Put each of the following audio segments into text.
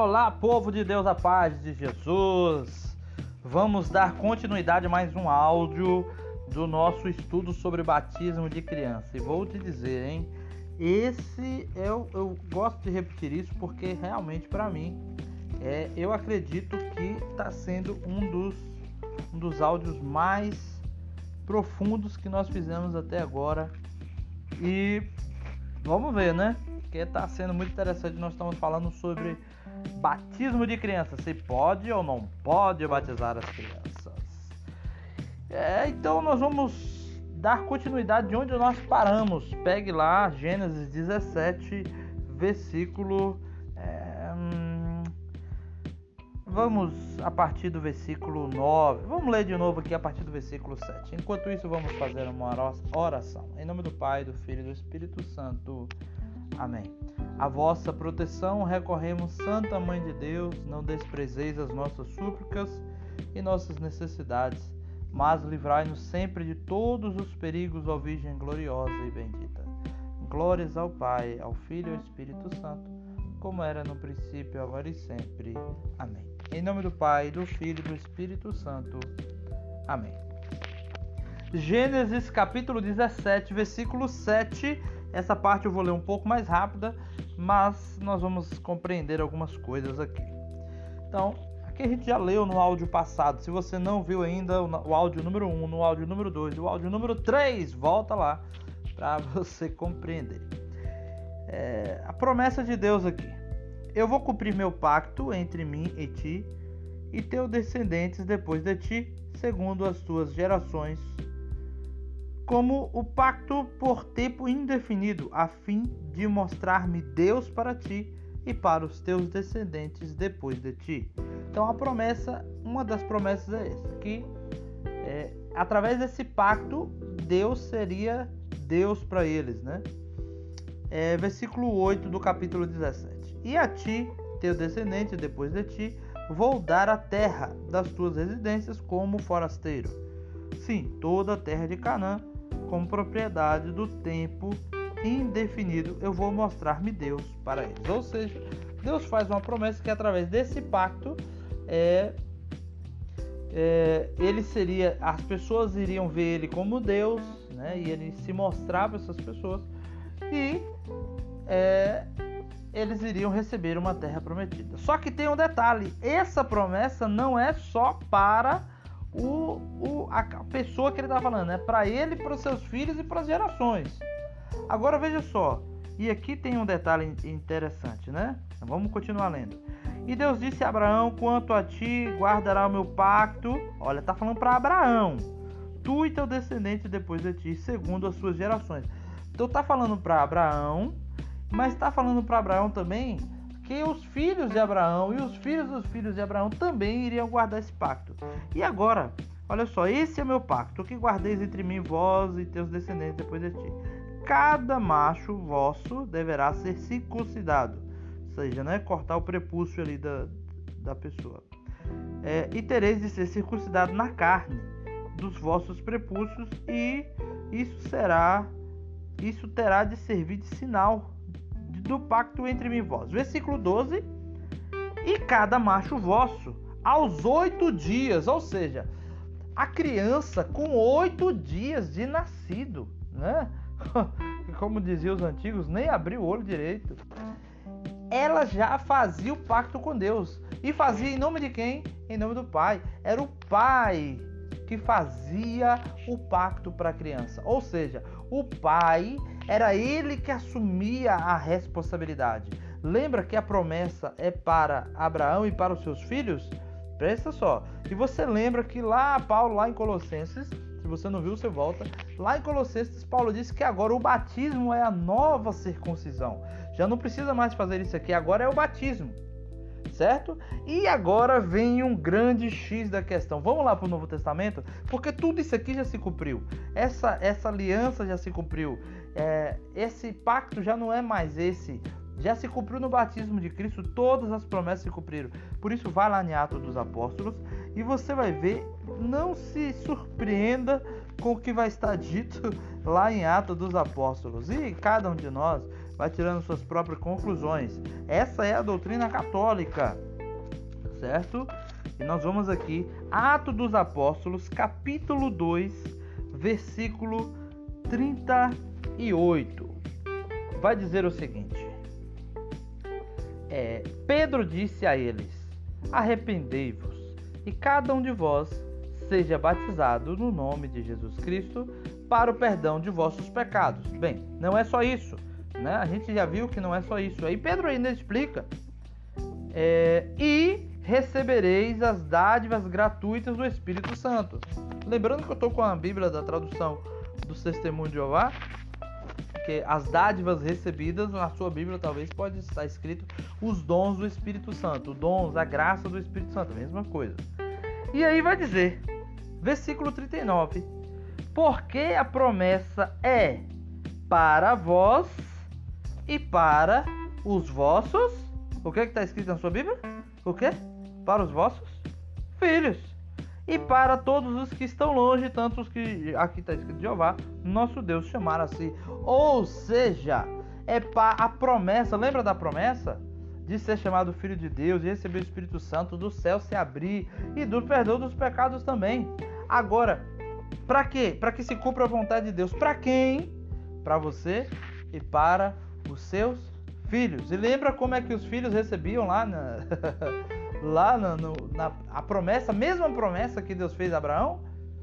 Olá, povo de Deus, a paz de Jesus. Vamos dar continuidade a mais um áudio do nosso estudo sobre batismo de criança. E vou te dizer, hein? Esse eu, eu gosto de repetir isso porque realmente para mim é, eu acredito que está sendo um dos, um dos áudios mais profundos que nós fizemos até agora. E vamos ver, né? Porque está sendo muito interessante. Nós estamos falando sobre batismo de criança. Se pode ou não pode batizar as crianças. É, então nós vamos dar continuidade de onde nós paramos. Pegue lá Gênesis 17, versículo. É, hum, vamos a partir do versículo 9. Vamos ler de novo aqui a partir do versículo 7. Enquanto isso, vamos fazer uma oração. Em nome do Pai, do Filho e do Espírito Santo. Amém. A vossa proteção recorremos, Santa Mãe de Deus, não desprezeis as nossas súplicas e nossas necessidades, mas livrai-nos sempre de todos os perigos, ó Virgem gloriosa e bendita. Glórias ao Pai, ao Filho e ao Espírito Santo, como era no princípio, agora e sempre. Amém. Em nome do Pai, do Filho e do Espírito Santo. Amém. Gênesis capítulo 17, versículo 7 essa parte eu vou ler um pouco mais rápida, mas nós vamos compreender algumas coisas aqui. Então, aqui a gente já leu no áudio passado. Se você não viu ainda o áudio número 1, no áudio número 2, o áudio número 3, volta lá para você compreender. É, a promessa de Deus aqui. Eu vou cumprir meu pacto entre mim e ti e teus descendentes depois de ti, segundo as tuas gerações como o pacto por tempo indefinido, a fim de mostrar-me Deus para ti e para os teus descendentes depois de ti. Então a promessa, uma das promessas é essa, que é, através desse pacto Deus seria Deus para eles, né? É, versículo 8 do capítulo 17. E a ti, teu descendente depois de ti, vou dar a terra das tuas residências como forasteiro. Sim, toda a terra de Canaã como propriedade do tempo indefinido, eu vou mostrar-me Deus para eles. Ou seja, Deus faz uma promessa que através desse pacto é, é, ele seria, as pessoas iriam ver ele como Deus, né? E ele se mostrar para essas pessoas e é, eles iriam receber uma terra prometida. Só que tem um detalhe: essa promessa não é só para o, o, a pessoa que ele está falando, é para ele, para os seus filhos e para as gerações. Agora veja só, e aqui tem um detalhe interessante, né? Vamos continuar lendo. E Deus disse a Abraão: Quanto a ti guardará o meu pacto. Olha, está falando para Abraão. Tu e teu descendente depois de ti, segundo as suas gerações. Então está falando para Abraão, mas está falando para Abraão também que os filhos de Abraão e os filhos dos filhos de Abraão também iriam guardar esse pacto. E agora, olha só, esse é meu pacto, que guardeis entre mim, vós e teus descendentes depois de ti. Cada macho vosso deverá ser circuncidado, ou seja, né, cortar o prepúcio ali da, da pessoa. É, e tereis de ser circuncidado na carne dos vossos prepúcios, e isso será, isso terá de servir de sinal do pacto entre mim e vós. Versículo 12. E cada macho vosso, aos oito dias, ou seja, a criança com oito dias de nascido, né? Como diziam os antigos, nem abriu o olho direito. Ela já fazia o pacto com Deus. E fazia em nome de quem? Em nome do Pai. Era o Pai que fazia o pacto para a criança. Ou seja, o pai era ele que assumia a responsabilidade. Lembra que a promessa é para Abraão e para os seus filhos? Presta só. E você lembra que lá Paulo lá em Colossenses, se você não viu, você volta. Lá em Colossenses, Paulo disse que agora o batismo é a nova circuncisão. Já não precisa mais fazer isso aqui, agora é o batismo certo? E agora vem um grande X da questão. Vamos lá para o Novo Testamento, porque tudo isso aqui já se cumpriu. Essa, essa aliança já se cumpriu. É, esse pacto já não é mais esse. Já se cumpriu no batismo de Cristo, todas as promessas se cumpriram. Por isso, vai lá em Atos dos Apóstolos e você vai ver. Não se surpreenda com o que vai estar dito lá em Atos dos Apóstolos. E cada um de nós vai tirando suas próprias conclusões. Essa é a doutrina católica, certo? E nós vamos aqui, Atos dos Apóstolos, capítulo 2, versículo 38. Vai dizer o seguinte: é, Pedro disse a eles: Arrependei-vos, e cada um de vós seja batizado no nome de Jesus Cristo para o perdão de vossos pecados. Bem, não é só isso, né? A gente já viu que não é só isso. Aí Pedro ainda explica: é, e recebereis as dádivas gratuitas do Espírito Santo. Lembrando que eu estou com a Bíblia da tradução do Testemunho de Jeová, que as dádivas recebidas na sua Bíblia talvez pode estar escrito os dons do Espírito Santo, dons, a graça do Espírito Santo, mesma coisa. E aí vai dizer, versículo 39, porque a promessa é para vós e para os vossos. O que é está escrito na sua Bíblia? O que? para os vossos filhos e para todos os que estão longe, tanto os que aqui está escrito Jeová, nosso Deus chamar assim. Ou seja, é para a promessa, lembra da promessa? De ser chamado filho de Deus e receber o Espírito Santo, do céu se abrir e do perdão dos pecados também. Agora, para quê? Para que se cumpra a vontade de Deus. Para quem? Para você e para os seus filhos. E lembra como é que os filhos recebiam lá na lá no, na a promessa, a mesma promessa que Deus fez a Abraão.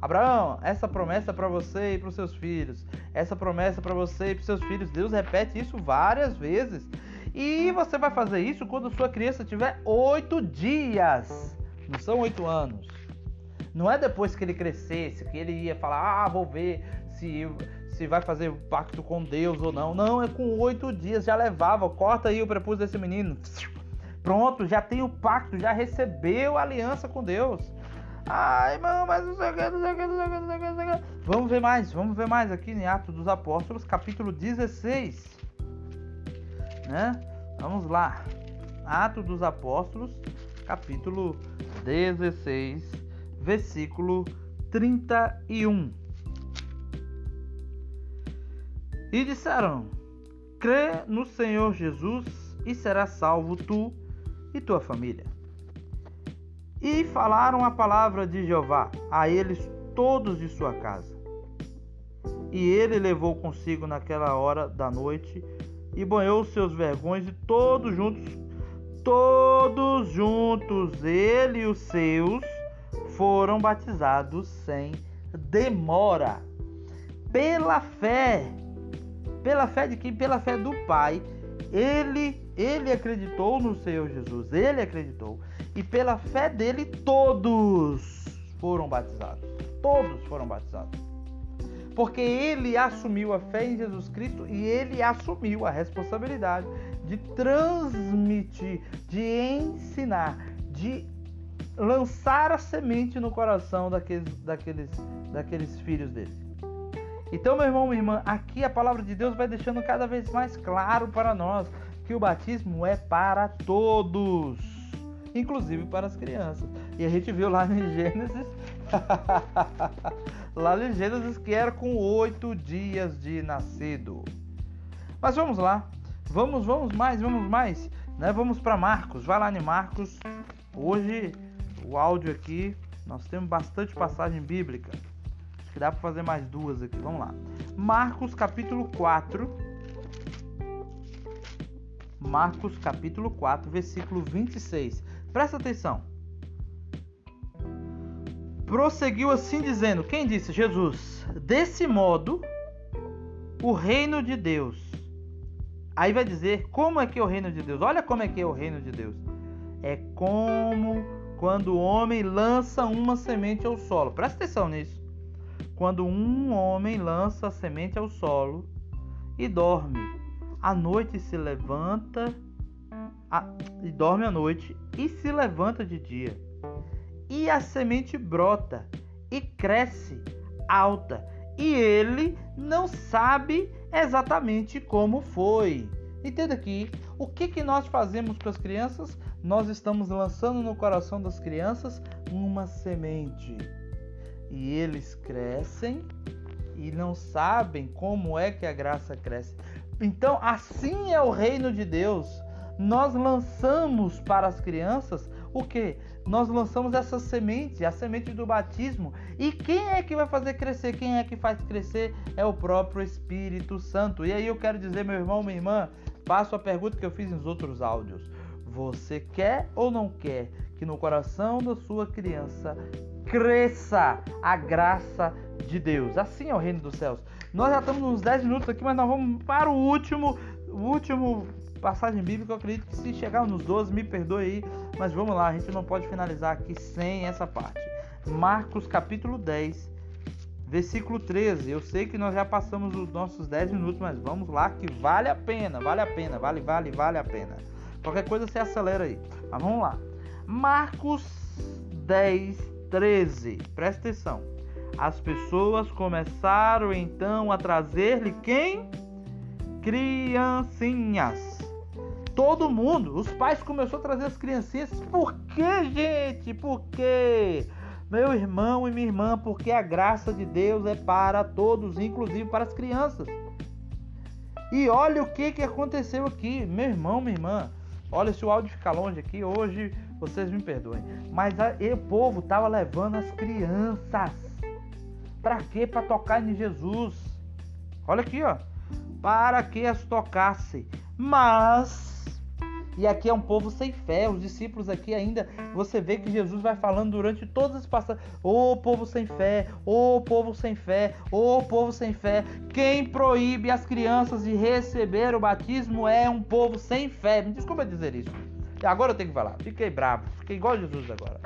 Abraão, essa promessa é para você e para os seus filhos. Essa promessa é para você e para os seus filhos. Deus repete isso várias vezes. E você vai fazer isso quando sua criança tiver oito dias. Não são oito anos. Não é depois que ele crescesse, que ele ia falar, ah, vou ver se, se vai fazer pacto com Deus ou não. Não, é com oito dias, já levava. Corta aí o prepúcio desse menino. Pronto, já tem o pacto, já recebeu a aliança com Deus. Ai, irmão, mas não sei o que, não sei o que, não sei o que, não sei o que. Vamos ver mais, vamos ver mais aqui em Atos dos Apóstolos, capítulo 16. Né? Vamos lá. Atos dos Apóstolos, capítulo 16, versículo 31. E disseram: Crê no Senhor Jesus e serás salvo tu e tua família. E falaram a palavra de Jeová a eles todos de sua casa. E ele levou consigo naquela hora da noite e banhou seus vergões e todos juntos, todos juntos, ele e os seus, foram batizados sem demora. Pela fé, pela fé de quem? Pela fé do Pai, ele ele acreditou no Senhor Jesus, ele acreditou. E pela fé dele, todos foram batizados. Todos foram batizados. Porque ele assumiu a fé em Jesus Cristo e ele assumiu a responsabilidade de transmitir, de ensinar, de lançar a semente no coração daqueles, daqueles, daqueles filhos dele. Então, meu irmão, minha irmã, aqui a palavra de Deus vai deixando cada vez mais claro para nós que o batismo é para todos, inclusive para as crianças. E a gente viu lá em Gênesis, lá em Gênesis que era com oito dias de nascido. Mas vamos lá, vamos, vamos mais, vamos mais, né? Vamos para Marcos, vai lá em Marcos. Hoje o áudio aqui, nós temos bastante passagem bíblica. Que dá para fazer mais duas aqui. Vamos lá. Marcos capítulo 4 Marcos capítulo 4, versículo 26. Presta atenção. Prosseguiu assim dizendo: Quem disse? Jesus. Desse modo, o reino de Deus. Aí vai dizer como é que é o reino de Deus. Olha como é que é o reino de Deus. É como quando o homem lança uma semente ao solo. Presta atenção nisso. Quando um homem lança a semente ao solo e dorme à noite se levanta a, e dorme à noite e se levanta de dia. E a semente brota e cresce alta, e ele não sabe exatamente como foi. Entenda aqui, o que, que nós fazemos com as crianças? Nós estamos lançando no coração das crianças uma semente. E eles crescem e não sabem como é que a graça cresce Então, assim é o reino de Deus. Nós lançamos para as crianças o que? Nós lançamos essa semente, a semente do batismo. E quem é que vai fazer crescer? Quem é que faz crescer? É o próprio Espírito Santo. E aí eu quero dizer, meu irmão, minha irmã, faço a pergunta que eu fiz nos outros áudios. Você quer ou não quer que no coração da sua criança cresça a graça de Deus? Assim é o reino dos céus. Nós já estamos uns 10 minutos aqui, mas nós vamos para o último, o último passagem bíblica. Eu acredito que se chegar nos 12, me perdoe aí, mas vamos lá, a gente não pode finalizar aqui sem essa parte. Marcos capítulo 10, versículo 13. Eu sei que nós já passamos os nossos 10 minutos, mas vamos lá que vale a pena, vale a pena, vale, vale, vale a pena. Qualquer coisa você acelera aí. Mas vamos lá. Marcos 10, 13. Presta atenção. As pessoas começaram então a trazer-lhe quem? Criancinhas. Todo mundo, os pais começaram a trazer as criancinhas. Por que, gente? Por quê? Meu irmão e minha irmã, porque a graça de Deus é para todos, inclusive para as crianças. E olha o que, que aconteceu aqui, meu irmão, minha irmã. Olha, se o áudio ficar longe aqui, hoje vocês me perdoem. Mas a, o povo estava levando as crianças. Para quê? Para tocar em Jesus. Olha aqui, ó. Para que as tocasse. Mas e aqui é um povo sem fé. Os discípulos aqui ainda, você vê que Jesus vai falando durante todas as passagens: Ô oh, povo sem fé, ô oh, povo sem fé, ô oh, povo sem fé. Quem proíbe as crianças de receber o batismo é um povo sem fé. Me desculpa dizer isso. Agora eu tenho que falar. Fiquei bravo, fiquei igual Jesus agora.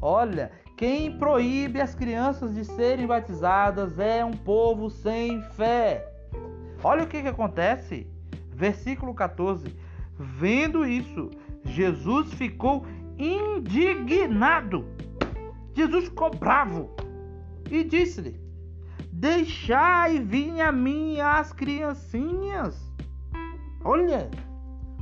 Olha, quem proíbe as crianças de serem batizadas é um povo sem fé. Olha o que, que acontece. Versículo 14. Vendo isso, Jesus ficou indignado. Jesus ficou bravo e disse-lhe: Deixai vir a mim as criancinhas. Olha,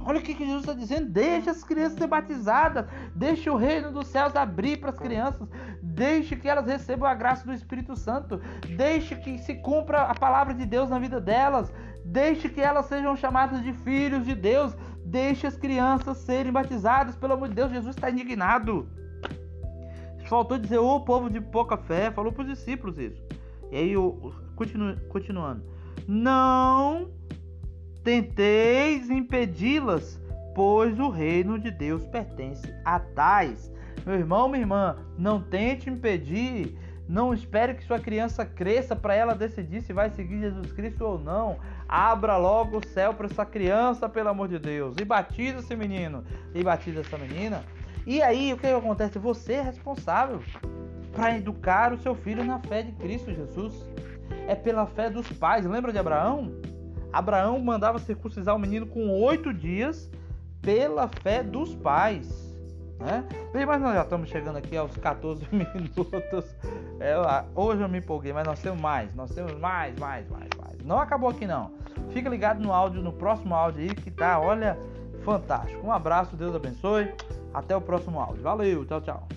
olha o que Jesus está dizendo. Deixe as crianças ser batizadas. Deixe o reino dos céus abrir para as crianças. Deixe que elas recebam a graça do Espírito Santo. Deixe que se cumpra a palavra de Deus na vida delas. Deixe que elas sejam chamadas de filhos de Deus. Deixe as crianças serem batizadas. Pelo amor de Deus, Jesus está indignado. Faltou dizer, oh, povo de pouca fé. Falou para os discípulos isso. E aí, continu, continuando. Não tenteis impedi-las, pois o reino de Deus pertence a tais. Meu irmão, minha irmã, não tente impedir não espere que sua criança cresça para ela decidir se vai seguir Jesus Cristo ou não. Abra logo o céu para essa criança, pelo amor de Deus. E batiza esse menino. E batiza essa menina. E aí, o que acontece? Você é responsável para educar o seu filho na fé de Cristo Jesus. É pela fé dos pais. Lembra de Abraão? Abraão mandava circuncisar o menino com oito dias pela fé dos pais. Né? Mas nós já estamos chegando aqui aos 14 minutos. É, hoje eu me empolguei, mas nós temos mais, nós temos mais, mais, mais, mais. Não acabou aqui não. Fica ligado no áudio, no próximo áudio aí que tá, olha, fantástico. Um abraço, Deus abençoe. Até o próximo áudio. Valeu, tchau, tchau.